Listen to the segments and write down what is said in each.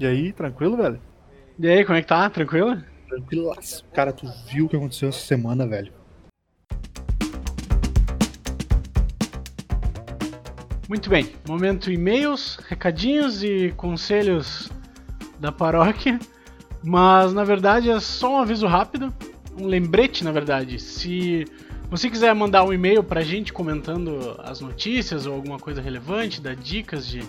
E aí, tranquilo, velho? E aí, como é que tá? Tranquilo? Tranquilaço. Cara, tu viu o que aconteceu essa semana, velho? Muito bem. Momento e-mails, recadinhos e conselhos da paróquia. Mas na verdade é só um aviso rápido, um lembrete, na verdade. Se você quiser mandar um e-mail pra gente comentando as notícias ou alguma coisa relevante, dar dicas de,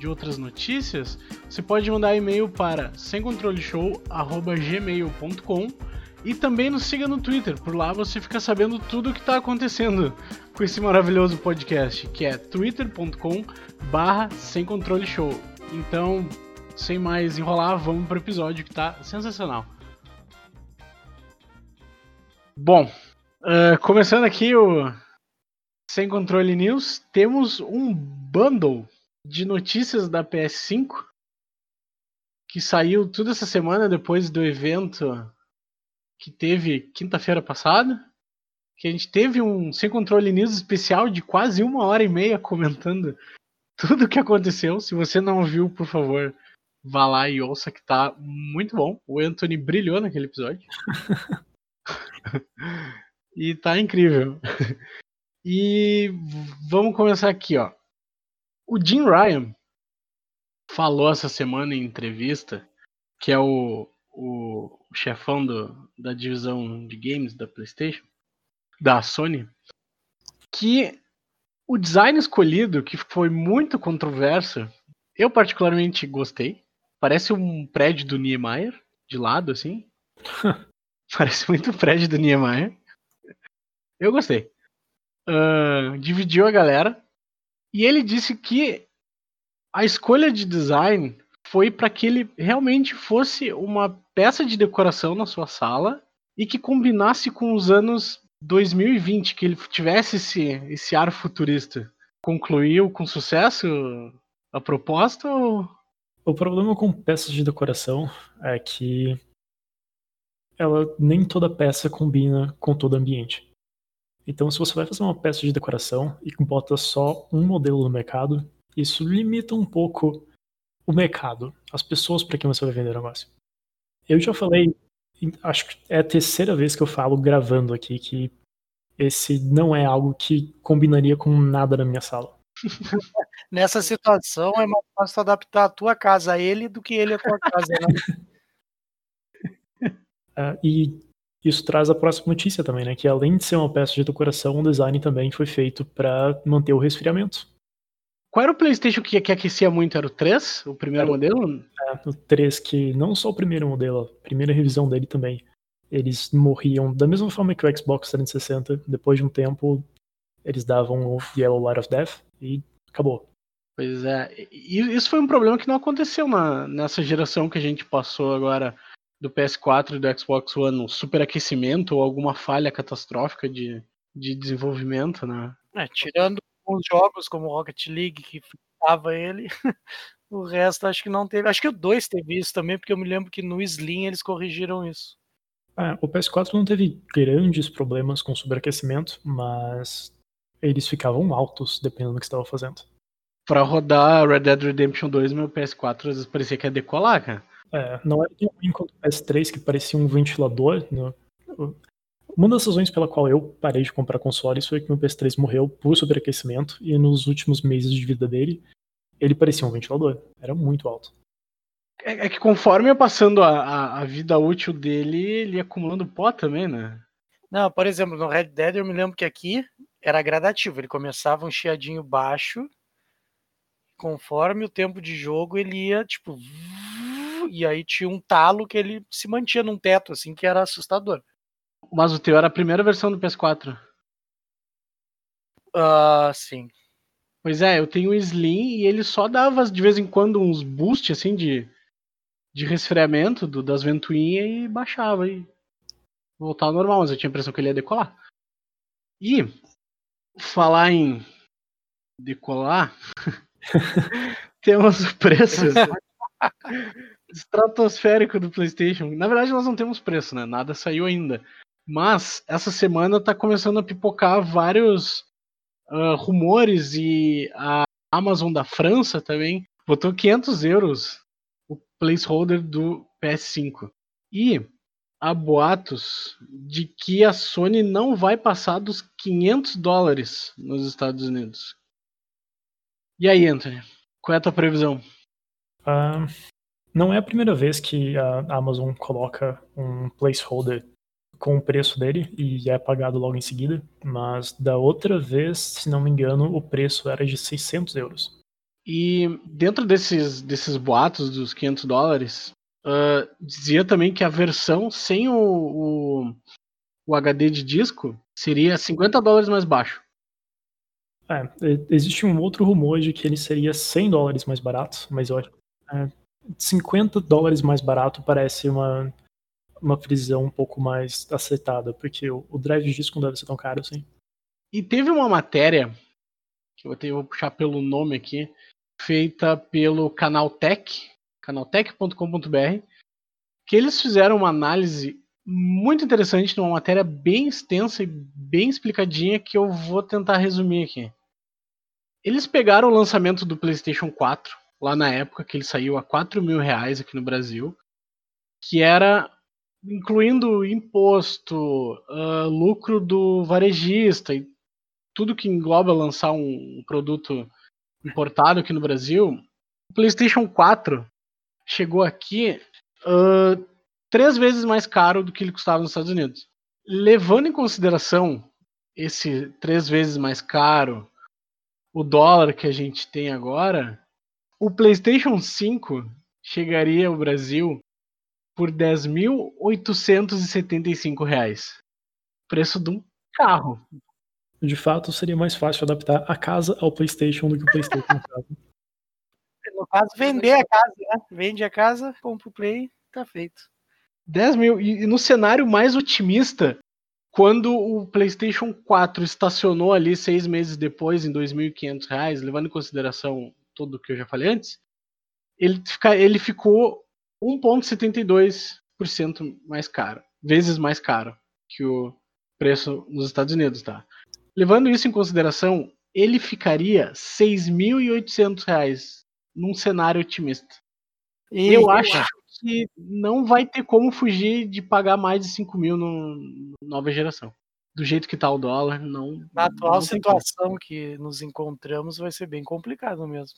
de outras notícias, você pode mandar e-mail para semcontroleshow.gmail.com e também nos siga no Twitter, por lá você fica sabendo tudo o que está acontecendo com esse maravilhoso podcast, que é twitter.com barra semcontroleshow. Então, sem mais enrolar, vamos para o episódio que está sensacional. Bom, Uh, começando aqui o Sem Controle News, temos um bundle de notícias da PS5 que saiu toda essa semana depois do evento que teve quinta-feira passada. Que a gente teve um Sem Controle News especial de quase uma hora e meia comentando tudo o que aconteceu. Se você não viu, por favor, vá lá e ouça que tá muito bom. O Anthony brilhou naquele episódio. E tá incrível. E vamos começar aqui, ó. O Jim Ryan falou essa semana em entrevista, que é o, o chefão do, da divisão de games da PlayStation, da Sony, que o design escolhido, que foi muito controverso, eu particularmente gostei. Parece um prédio do Niemeyer, de lado, assim. Parece muito prédio do Niemeyer. Eu gostei. Uh, dividiu a galera. E ele disse que a escolha de design foi para que ele realmente fosse uma peça de decoração na sua sala e que combinasse com os anos 2020, que ele tivesse esse, esse ar futurista. Concluiu com sucesso a proposta? Ou... O problema com peças de decoração é que ela nem toda peça combina com todo ambiente. Então, se você vai fazer uma peça de decoração e bota só um modelo no mercado, isso limita um pouco o mercado, as pessoas para quem você vai vender o negócio. Eu já falei, acho que é a terceira vez que eu falo gravando aqui que esse não é algo que combinaria com nada na minha sala. Nessa situação é mais fácil adaptar a tua casa a ele do que ele a tua casa, né? uh, e isso traz a próxima notícia também, né? Que além de ser uma peça de decoração, o design também foi feito para manter o resfriamento. Qual era o PlayStation que, que aquecia muito? Era o 3? O primeiro era, modelo? É, o 3, que não só o primeiro modelo, a primeira revisão dele também. Eles morriam da mesma forma que o Xbox 360. Depois de um tempo, eles davam o Yellow Light of Death e acabou. Pois é. E isso foi um problema que não aconteceu na, nessa geração que a gente passou agora do PS4 e do Xbox One um superaquecimento ou alguma falha catastrófica de, de desenvolvimento, né? É, tirando os jogos como Rocket League que ficava ele, o resto acho que não teve. Acho que o 2 teve isso também, porque eu me lembro que no Slim eles corrigiram isso. É, o PS4 não teve grandes problemas com superaquecimento, mas eles ficavam altos dependendo do que estava fazendo. Para rodar Red Dead Redemption 2, meu PS4 às vezes parecia que ia decolar, cara. É, não era tão ruim quanto o PS3, que parecia um ventilador. Né? Uma das razões pela qual eu parei de comprar consoles foi que meu PS3 morreu por superaquecimento e nos últimos meses de vida dele, ele parecia um ventilador. Era muito alto. É, é que conforme ia passando a, a, a, vida útil dele, ele ia acumulando pó também, né? Não, por exemplo, no Red Dead eu me lembro que aqui era gradativo. Ele começava um chiadinho baixo, conforme o tempo de jogo ele ia, tipo, e aí tinha um talo que ele se mantinha num teto, assim, que era assustador. Mas o teu era a primeira versão do PS4. Uh, ah, sim. Pois é, eu tenho o Slim e ele só dava de vez em quando uns boosts assim de, de resfriamento do, das ventoinhas e baixava e voltava ao normal, mas eu tinha a impressão que ele ia decolar. E falar em decolar, temos preços estratosférico do PlayStation. Na verdade, nós não temos preço, né? Nada saiu ainda. Mas essa semana tá começando a pipocar vários uh, rumores e a Amazon da França também botou 500 euros o placeholder do PS5. E há boatos de que a Sony não vai passar dos 500 dólares nos Estados Unidos. E aí, Anthony? Qual é a tua previsão? Ah, não é a primeira vez que a Amazon coloca um placeholder com o preço dele e é pagado logo em seguida, mas da outra vez, se não me engano, o preço era de 600 euros. E dentro desses, desses boatos dos 500 dólares, uh, dizia também que a versão sem o, o, o, HD de disco seria 50 dólares mais baixo. É, existe um outro rumor de que ele seria 100 dólares mais barato, mas acho é, 50 dólares mais barato parece uma, uma prisão um pouco mais aceitada, porque o, o drive de disco não deve ser tão caro assim. E teve uma matéria, que eu vou puxar pelo nome aqui, feita pelo Canaltech, canaltech.com.br, que eles fizeram uma análise muito interessante numa matéria bem extensa e bem explicadinha que eu vou tentar resumir aqui. Eles pegaram o lançamento do PlayStation 4, lá na época que ele saiu a 4 mil reais aqui no Brasil, que era incluindo imposto, uh, lucro do varejista e tudo que engloba lançar um produto importado aqui no Brasil, o PlayStation 4 chegou aqui uh, três vezes mais caro do que ele custava nos Estados Unidos. Levando em consideração esse três vezes mais caro, o dólar que a gente tem agora, o PlayStation 5 chegaria ao Brasil por 10.875 reais. Preço de um carro. De fato, seria mais fácil adaptar a casa ao PlayStation do que o PlayStation no caso. No caso, vender a casa, né? Vende a casa, compra o Play, tá feito. 10 mil. E no cenário mais otimista, quando o PlayStation 4 estacionou ali seis meses depois, em 2.500 reais, levando em consideração tudo que eu já falei antes, ele, fica, ele ficou 1,72% mais caro, vezes mais caro que o preço nos Estados Unidos, tá? Levando isso em consideração, ele ficaria R$ 6.800 num cenário otimista. E eu acho que não vai ter como fugir de pagar mais de 5 mil no nova geração. Do jeito que tá o dólar, não. Na atual não situação que nos encontramos, vai ser bem complicado mesmo.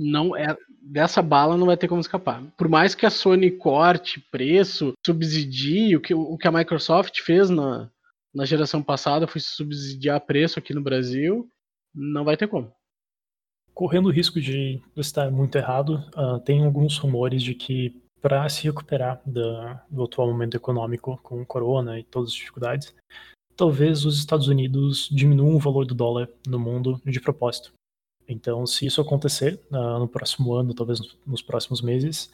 Não é dessa bala não vai ter como escapar. Por mais que a Sony corte preço, subsidie o que, o que a Microsoft fez na, na geração passada foi subsidiar preço aqui no Brasil, não vai ter como. Correndo o risco de estar muito errado, uh, tem alguns rumores de que para se recuperar da, do atual momento econômico com o corona e todas as dificuldades, talvez os Estados Unidos diminuam o valor do dólar no mundo de propósito. Então, se isso acontecer uh, no próximo ano, talvez nos próximos meses,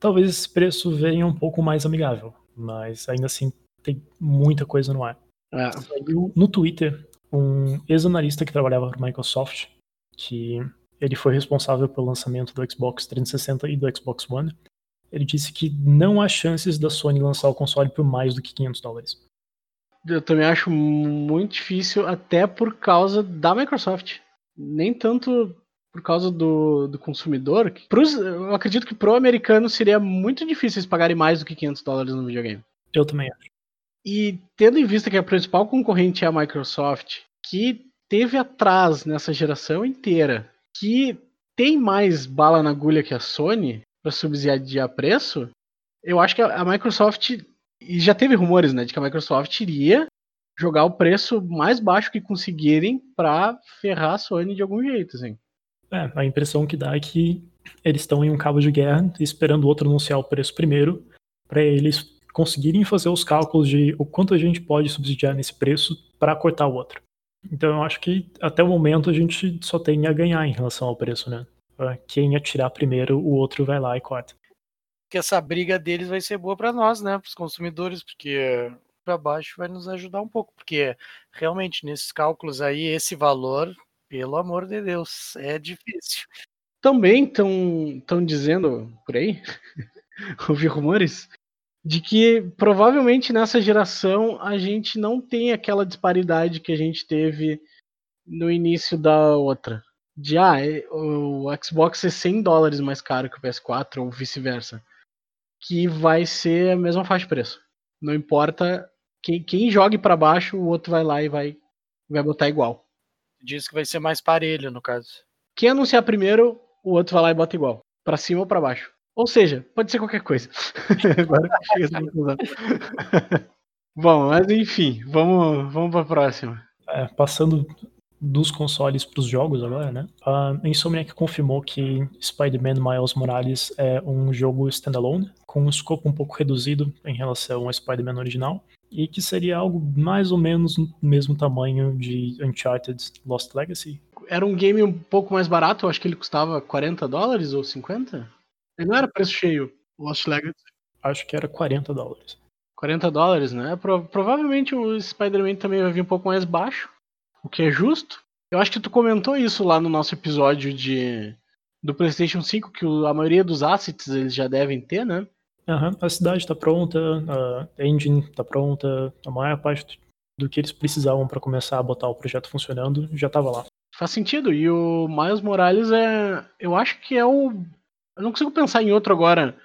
talvez esse preço venha um pouco mais amigável, mas ainda assim tem muita coisa no ar. É. No Twitter um ex-analista que trabalhava para a Microsoft, que ele foi responsável pelo lançamento do Xbox 360 e do Xbox One. Ele disse que não há chances da Sony lançar o console por mais do que 500 dólares. Eu também acho muito difícil, até por causa da Microsoft. Nem tanto por causa do, do consumidor. Pros, eu acredito que pro americano seria muito difícil eles pagarem mais do que 500 dólares no videogame. Eu também acho. E tendo em vista que a principal concorrente é a Microsoft, que teve atrás nessa geração inteira, que tem mais bala na agulha que a Sony para subsidiar preço, eu acho que a Microsoft e já teve rumores, né, de que a Microsoft iria jogar o preço mais baixo que conseguirem para ferrar a Sony de algum jeito, assim. É, a impressão que dá é que eles estão em um cabo de guerra esperando o outro anunciar o preço primeiro para eles conseguirem fazer os cálculos de o quanto a gente pode subsidiar nesse preço para cortar o outro. Então eu acho que até o momento a gente só tem a ganhar em relação ao preço, né? Quem atirar primeiro, o outro vai lá e corta. Que essa briga deles vai ser boa para nós, né? Para os consumidores, porque para baixo vai nos ajudar um pouco, porque realmente nesses cálculos aí esse valor, pelo amor de Deus, é difícil. Também estão dizendo por aí, ouvi rumores de que provavelmente nessa geração a gente não tem aquela disparidade que a gente teve no início da outra. de ah, é- o Xbox é 100 dólares mais caro que o PS4 ou vice-versa, que vai ser a mesma faixa de preço. Não importa quem, quem jogue pra baixo, o outro vai lá e vai, vai botar igual. Diz que vai ser mais parelho, no caso. Quem anunciar primeiro, o outro vai lá e bota igual, Pra cima ou pra baixo. Ou seja, pode ser qualquer coisa. Agora que a essa. Bom, mas enfim, vamos, vamos pra próxima. É, passando dos consoles para os jogos agora, né? A Insomniac confirmou que Spider-Man Miles Morales é um jogo standalone, com um escopo um pouco reduzido em relação ao Spider-Man original, e que seria algo mais ou menos no mesmo tamanho de Uncharted Lost Legacy. Era um game um pouco mais barato, eu acho que ele custava 40 dólares ou 50? Ele não era preço cheio, Lost Legacy. Acho que era 40 dólares. 40 dólares, né? Pro- provavelmente o Spider-Man também vai vir um pouco mais baixo, o que é justo. Eu acho que tu comentou isso lá no nosso episódio de do PlayStation 5, que a maioria dos assets eles já devem ter, né? A cidade está pronta, a engine está pronta, a maior parte do que eles precisavam para começar a botar o projeto funcionando já estava lá. Faz sentido. E o Miles Morales é. Eu acho que é o. Eu não consigo pensar em outro agora,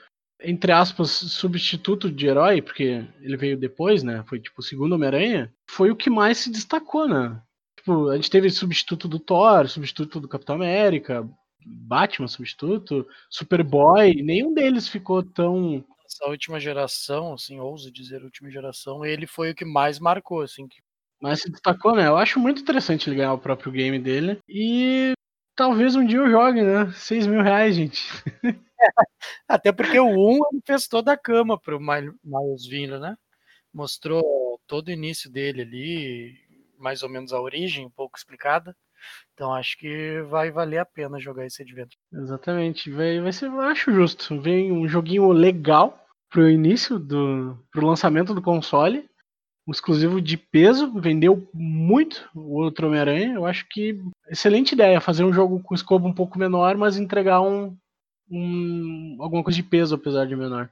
entre aspas, substituto de herói, porque ele veio depois, né? Foi tipo o segundo Homem-Aranha. Foi o que mais se destacou, né? Tipo, a gente teve substituto do Thor, substituto do Capitão América, Batman substituto, Superboy. Nenhum deles ficou tão. Essa última geração, assim, ouso dizer última geração, ele foi o que mais marcou, assim. que- Mas se destacou, né? Eu acho muito interessante ele ganhar o próprio game dele. E talvez um dia eu jogue, né? 6 mil reais, gente. Até porque o 1 ele fez toda a cama pro Mil- Miles vindo, né? Mostrou todo o início dele ali, mais ou menos a origem, um pouco explicada. Então acho que vai valer a pena jogar esse adventure. Exatamente. Vai, vai ser, eu acho justo. Vem um joguinho legal pro início do. pro lançamento do console. Um exclusivo de peso. Vendeu muito o outro Homem-Aranha. Eu acho que excelente ideia. Fazer um jogo com escopo um pouco menor, mas entregar um. um alguma coisa de peso, apesar de menor.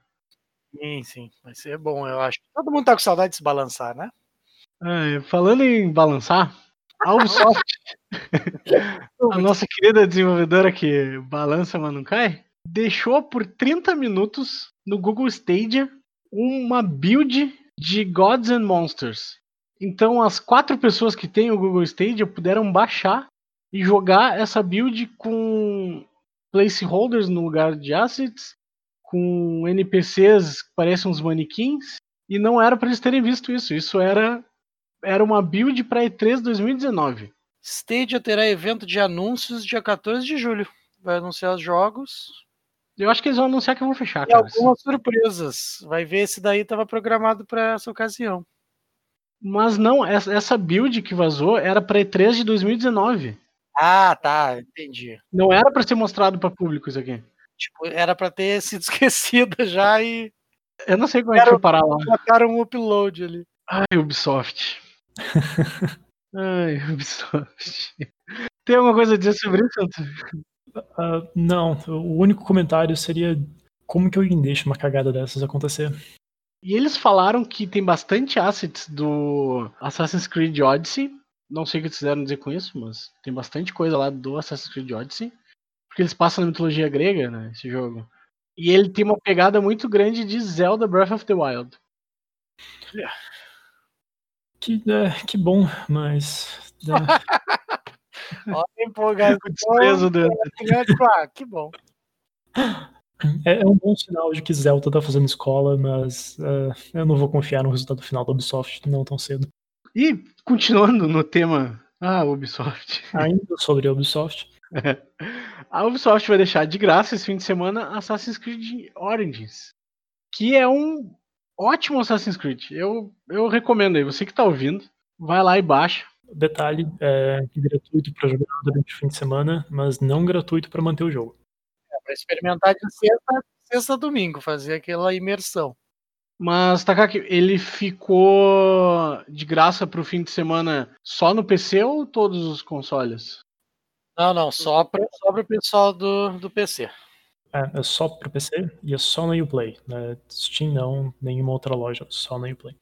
Sim, sim, vai ser bom, eu acho. Todo mundo tá com saudade de se balançar, né? É, falando em balançar, a Ubisoft, a nossa querida desenvolvedora que balança, mas não cai, deixou por 30 minutos no Google Stadia uma build de Gods and Monsters. Então, as quatro pessoas que têm o Google Stadia puderam baixar e jogar essa build com placeholders no lugar de assets, com NPCs que parecem uns manequins, e não era para eles terem visto isso. Isso era era uma build para E3 2019. Stadia terá evento de anúncios dia 14 de julho. Vai anunciar os jogos Eu acho que eles vão anunciar que vão fechar, e cara. algumas surpresas. Vai ver se daí estava programado para essa ocasião. Mas não, essa build que vazou era para E3 de 2019. Ah, tá, entendi. Não era para ser mostrado para público isso aqui. Tipo, era para ter sido esquecida já e Eu não sei como é que Era- foi parar lá. botaram um upload ali. Ai, Ubisoft. Ai, Ubisoft. Tem alguma coisa a dizer sobre isso, Antônio? Ah, não, o único comentário seria como que alguém deixa uma cagada dessas acontecer. E eles falaram que tem bastante assets do Assassin's Creed Odyssey. Não sei o que eles quiseram dizer com isso, mas tem bastante coisa lá do Assassin's Creed Odyssey. Porque eles passam na mitologia grega, né, esse jogo. E ele tem uma pegada muito grande de Zelda Breath of the Wild. Que, é, que bom, mas. é, Ó, empolgado. O desprezo. Tipo, ah, que bom. É, é um bom sinal de que Zelda tá fazendo escola, mas é, eu não vou confiar no resultado final da Ubisoft não tão cedo. E continuando no tema. Ah, Ubisoft. Ainda sobre a Ubisoft, A Ubisoft vai deixar de graça esse fim de semana Assassin's Creed Origins. Que é um ótimo Assassin's Creed. Eu, eu recomendo aí, você que tá ouvindo, vai lá e baixa. Detalhe, é gratuito para jogar durante o fim de semana, mas não gratuito para manter o jogo. Para experimentar de sexta, sexta a domingo, fazer aquela imersão. Mas, Takaki, ele ficou de graça pro fim de semana só no PC ou todos os consoles? Não, não, só para só o pessoal do, do PC. É, é só para PC e é só na Uplay. Né? Steam não, nenhuma outra loja, só na Uplay.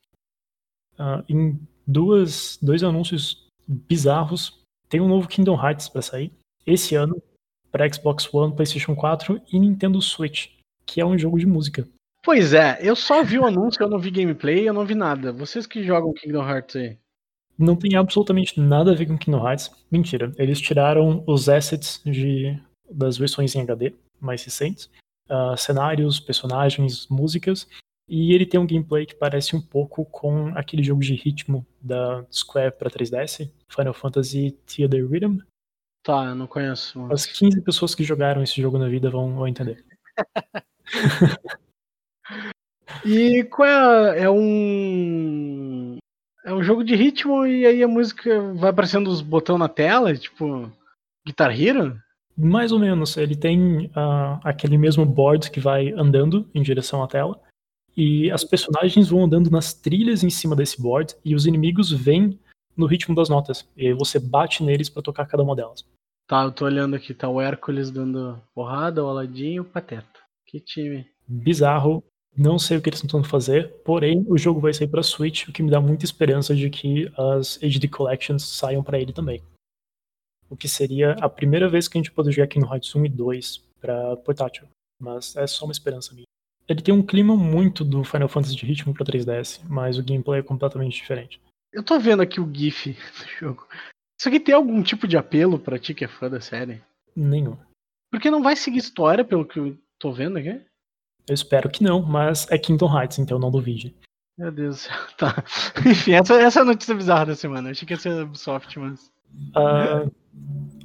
Ah, em duas, dois anúncios bizarros, tem um novo Kingdom Hearts para sair. esse ano para Xbox One, PlayStation 4 e Nintendo Switch, que é um jogo de música. Pois é, eu só vi o anúncio, eu não vi gameplay, eu não vi nada. Vocês que jogam Kingdom Hearts aí. Não tem absolutamente nada a ver com Kingdom Hearts. Mentira. Eles tiraram os assets de, das versões em HD mais recentes. Uh, cenários, personagens, músicas. E ele tem um gameplay que parece um pouco com aquele jogo de ritmo da Square para 3DS, Final Fantasy Theater Rhythm. Tá, eu não conheço. As 15 pessoas que jogaram esse jogo na vida vão, vão entender. e qual é, é um é um jogo de ritmo e aí a música vai aparecendo os botões na tela, tipo Guitar Hero? Mais ou menos. Ele tem uh, aquele mesmo board que vai andando em direção à tela. E as personagens vão andando nas trilhas em cima desse board e os inimigos vêm no ritmo das notas. E você bate neles para tocar cada uma delas. Tá, eu tô olhando aqui, tá o Hércules dando porrada, o Aladdin e o Pateta. Que time. Bizarro, não sei o que eles estão tentando fazer, porém o jogo vai sair para Switch, o que me dá muita esperança de que as HD Collections saiam para ele também. O que seria a primeira vez que a gente pode jogar aqui no Hearts 1 e 2 para portátil, mas é só uma esperança minha. Ele tem um clima muito do Final Fantasy de ritmo para 3DS, mas o gameplay é completamente diferente. Eu tô vendo aqui o GIF do jogo. Isso aqui tem algum tipo de apelo para ti que é fã da série? Nenhum. Porque não vai seguir história, pelo que eu tô vendo aqui? Eu espero que não, mas é Kingdom Hearts, então não duvide. Meu Deus do céu. Tá. Enfim, essa, essa é a notícia bizarra da semana. Eu achei que ia ser Ubisoft, mas. Uh,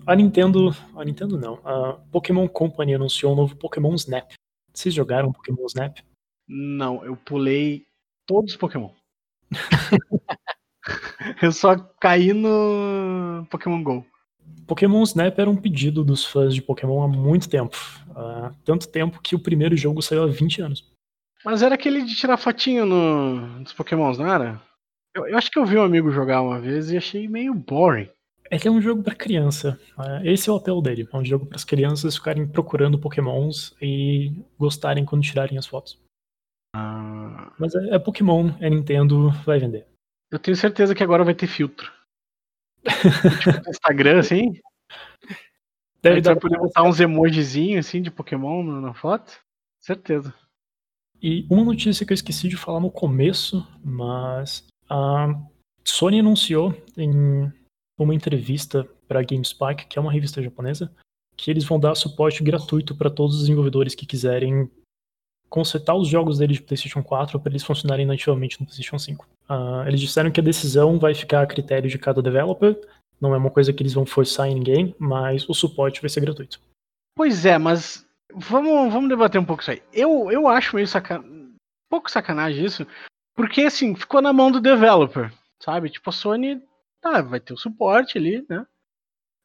a Nintendo. A Nintendo não. A Pokémon Company anunciou um novo Pokémon Snap. Vocês jogaram Pokémon Snap? Não, eu pulei todos os Pokémon. eu só caí no Pokémon GO. Pokémon Snap era um pedido dos fãs de Pokémon há muito tempo. Uh, tanto tempo que o primeiro jogo saiu há 20 anos. Mas era aquele de tirar fotinho no, dos Pokémons, não era? Eu, eu, acho que eu vi um amigo jogar uma vez e achei meio boring. Ele é um jogo para criança. Uh, esse é o apelo dele. É um jogo para as crianças ficarem procurando Pokémons e gostarem quando tirarem as fotos. Uh... Mas é, é Pokémon, é Nintendo, vai vender. Eu tenho certeza que agora vai ter filtro. tipo, no Instagram, assim. Deve dar poder botar uns emojizinhos assim de Pokémon na foto? Certeza. E uma notícia que eu esqueci de falar no começo, mas a Sony anunciou em uma entrevista para a GameSpot, que é uma revista japonesa, que eles vão dar suporte gratuito para todos os desenvolvedores que quiserem consertar os jogos deles de PlayStation 4 para eles funcionarem nativamente no PlayStation 5. Uh, ah, eles disseram que a decisão vai ficar a critério de cada developer, não é uma coisa que eles vão forçar em ninguém, mas o suporte vai ser gratuito. Pois é, mas vamos, vamos debater um pouco isso aí. Eu, eu acho meio sacan... um pouco sacanagem isso, porque assim, ficou na mão do developer, sabe? Tipo, a Sony, tá, vai ter o suporte ali, né?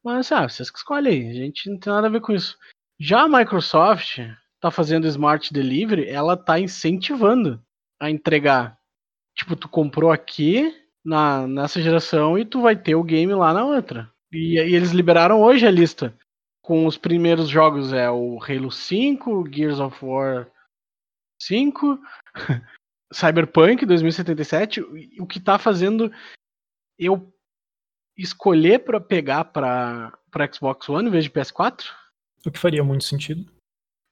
Mas, ah, vocês que escolhem, a gente não tem nada a ver com isso. Já a Microsoft tá fazendo Smart Delivery, ela tá incentivando a entregar. Tipo, tu comprou aqui, na, nessa geração e tu vai ter o game lá na outra. E, e eles liberaram hoje a lista com os primeiros jogos é o Halo 5, Gears of War 5, Cyberpunk 2077, o que tá fazendo eu escolher para pegar para Xbox One em vez de PS4? O que faria muito sentido.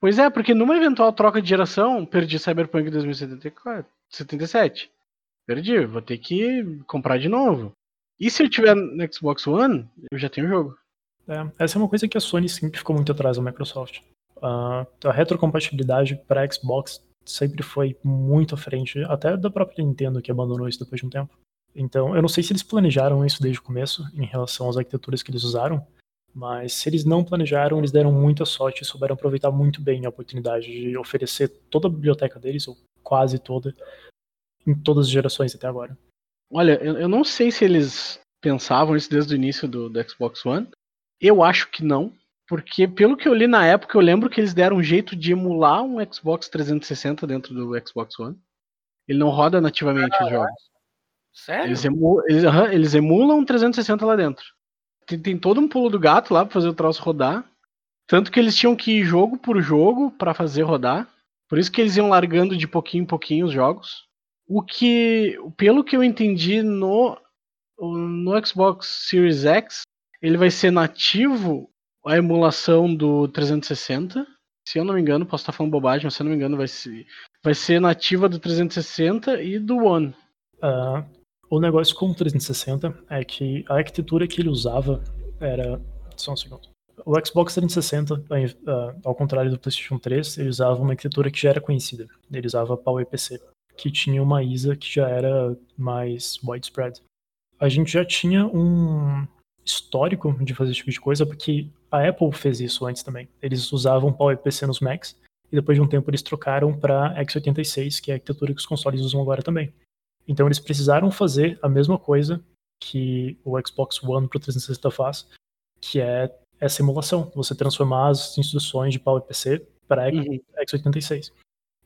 Pois é, porque numa eventual troca de geração, perdi Cyberpunk 2077. Perdi, vou ter que comprar de novo. E se eu tiver no Xbox One, eu já tenho o jogo. É, essa é uma coisa que a Sony sempre ficou muito atrás da Microsoft. Uh, a retrocompatibilidade para Xbox sempre foi muito à frente, até da própria Nintendo que abandonou isso depois de um tempo. Então, eu não sei se eles planejaram isso desde o começo, em relação às arquiteturas que eles usaram, mas se eles não planejaram, eles deram muita sorte e souberam aproveitar muito bem a oportunidade de oferecer toda a biblioteca deles, ou quase toda, em todas as gerações até agora. Olha, eu, eu não sei se eles pensavam isso desde o início do, do Xbox One. Eu acho que não, porque pelo que eu li na época, eu lembro que eles deram um jeito de emular um Xbox 360 dentro do Xbox One. Ele não roda nativamente ah, os jogos. Sério? Eles, emu eles, uh -huh, eles emulam 360 lá dentro. Tem, tem, todo um pulo do gato lá pra fazer o troço rodar. Tanto que eles tinham que ir jogo por jogo para fazer rodar. Por isso que eles iam largando de pouquinho em pouquinho os jogos. O que, pelo que eu entendi no, no Xbox Series X, ele vai ser nativo a emulação do 360. Se eu não me engano, posso estar falando bobagem, mas se eu não me engano, vai ser, vai ser nativa do 360 e do One. Uh, o negócio com o 360 é que a arquitetura que ele usava era. Só um segundo. O Xbox 360, uh, ao contrário do PlayStation 3, ele usava uma arquitetura que já era conhecida. Ele usava PowerPC, que tinha uma ISA que já era mais widespread. A gente já tinha um histórico de fazer esse tipo de coisa, porque a Apple fez isso antes também. Eles usavam PowerPC nos Macs, e depois de um tempo eles trocaram para x86, que é a arquitetura que os consoles usam agora também. Então eles precisaram fazer a mesma coisa que o Xbox One pro 360 faz, que é essa emulação, você transformar as instruções de PowerPC para uhum. x86.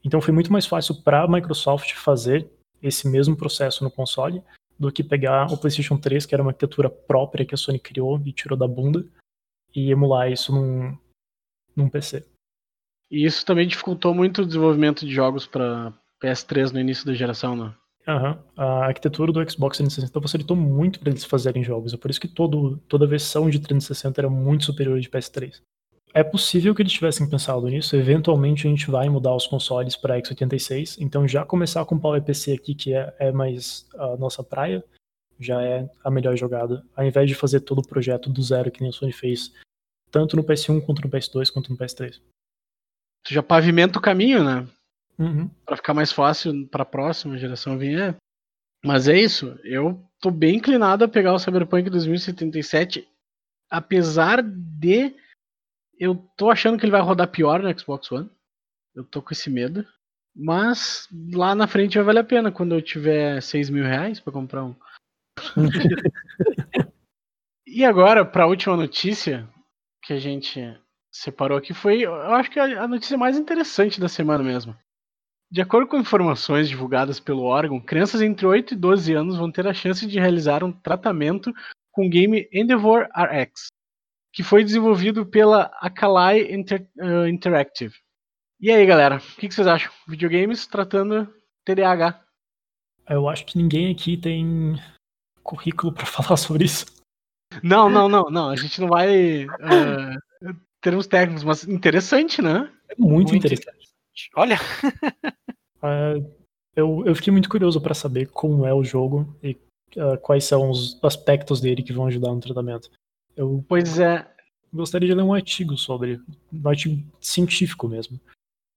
Então foi muito mais fácil para a Microsoft fazer esse mesmo processo no console do que pegar o PlayStation 3, que era uma arquitetura própria que a Sony criou e tirou da bunda, e emular isso num, num PC. E isso também dificultou muito o desenvolvimento de jogos para PS3 no início da geração, né? Uhum. A arquitetura do Xbox 360 facilitou muito para eles fazerem jogos. É por isso que todo, toda a versão de 360 era muito superior de PS3. É possível que eles tivessem pensado nisso. Eventualmente a gente vai mudar os consoles para x86. Então já começar com o PowerPC aqui, que é, é mais a nossa praia, já é a melhor jogada. Ao invés de fazer todo o projeto do zero que nem a Sony fez, tanto no PS1 quanto no PS2 quanto no PS3. Tu já pavimenta o caminho, né? Uhum. Para ficar mais fácil para a próxima geração vir. É. Mas é isso. Eu tô bem inclinado a pegar o Cyberpunk 2077, apesar de eu tô achando que ele vai rodar pior no Xbox One. Eu tô com esse medo. Mas lá na frente vai valer a pena quando eu tiver 6 mil reais pra comprar um. e agora, pra última notícia que a gente separou aqui, foi, eu acho que a notícia mais interessante da semana mesmo. De acordo com informações divulgadas pelo órgão, crianças entre 8 e 12 anos vão ter a chance de realizar um tratamento com o game Endeavor RX, que foi desenvolvido pela Akalai Inter uh, Interactive. E aí, galera, o que, que, vocês acham? Videogames tratando TDAH? Eu acho que ninguém aqui tem currículo para falar sobre isso. Não, não, não, não. A gente não vai uh, termos técnicos, mas interessante, né? É muito, muito interessante. interessante. Olha. uh, eu, eu fiquei muito curioso para saber como é o jogo e uh, quais são os aspectos dele que vão ajudar no tratamento. Eu pois é. Gostaria de ler um artigo sobre, um artigo científico mesmo.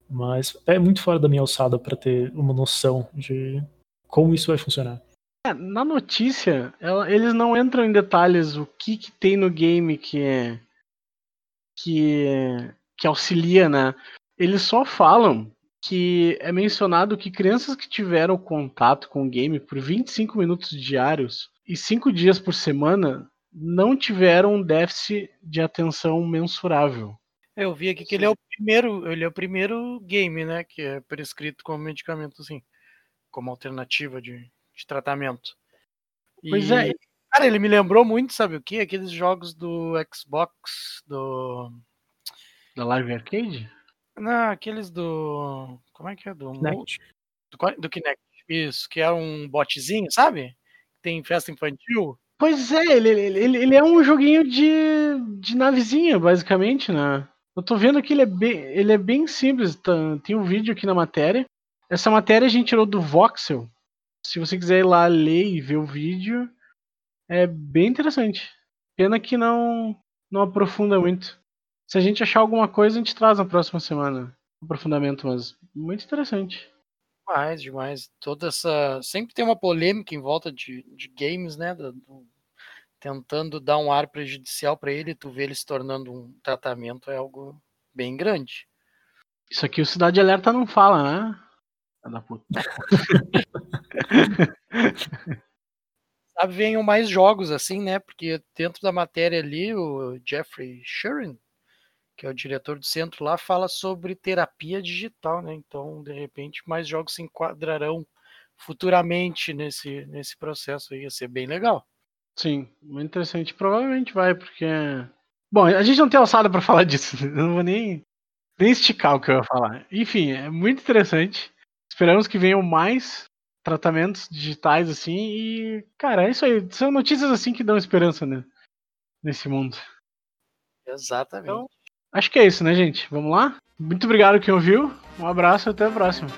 Mas é muito fora da minha alçada para ter uma noção de como isso vai funcionar. É, na notícia, ela, eles não entram em detalhes o que, que tem no game que é que, que auxilia, né? Eles só falam que é mencionado que crianças que tiveram contato com o game por 25 minutos diários e 5 dias por semana não tiveram um déficit de atenção mensurável. Eu vi aqui que ele é o primeiro, ele é o primeiro game, né, que é prescrito como medicamento assim, como alternativa de, de tratamento. Pois é. Cara, ele me lembrou muito, sabe o que? Aqueles jogos do Xbox, do da Live Arcade? Não, aqueles do como é que é do Kinect. Do, do Kinect. Isso, que é um botzinho, sabe? Tem festa infantil. Pois é, ele, ele, ele é um joguinho de, de navezinha, basicamente, né? Eu tô vendo que ele é bem, ele é bem simples. Tá, tem um vídeo aqui na matéria. Essa matéria a gente tirou do Voxel. Se você quiser ir lá ler e ver o vídeo, é bem interessante. Pena que não, não aprofunda muito. Se a gente achar alguma coisa, a gente traz na próxima semana. Aprofundamento, mas muito interessante. Demais, demais. Toda essa. Sempre tem uma polêmica em volta de, de games, né? Do, do... Tentando dar um ar prejudicial para ele, tu vê ele se tornando um tratamento é algo bem grande. Isso aqui o Cidade Alerta não fala, né? Da puta. Sabe, venham mais jogos assim, né? Porque dentro da matéria ali, o Jeffrey Shuren, que é o diretor do centro lá, fala sobre terapia digital, né? Então, de repente, mais jogos se enquadrarão futuramente nesse, nesse processo aí, ia ser bem legal. Sim, muito interessante. Provavelmente vai, porque. Bom, a gente não tem alçada para falar disso, eu não vou nem, nem esticar o que eu ia falar. Enfim, é muito interessante. Esperamos que venham mais tratamentos digitais assim e, cara, é isso aí. São notícias assim que dão esperança né, nesse mundo. Exatamente. Então, Acho que é isso, né, gente? Vamos lá? Muito obrigado quem ouviu. Um abraço e até a próxima.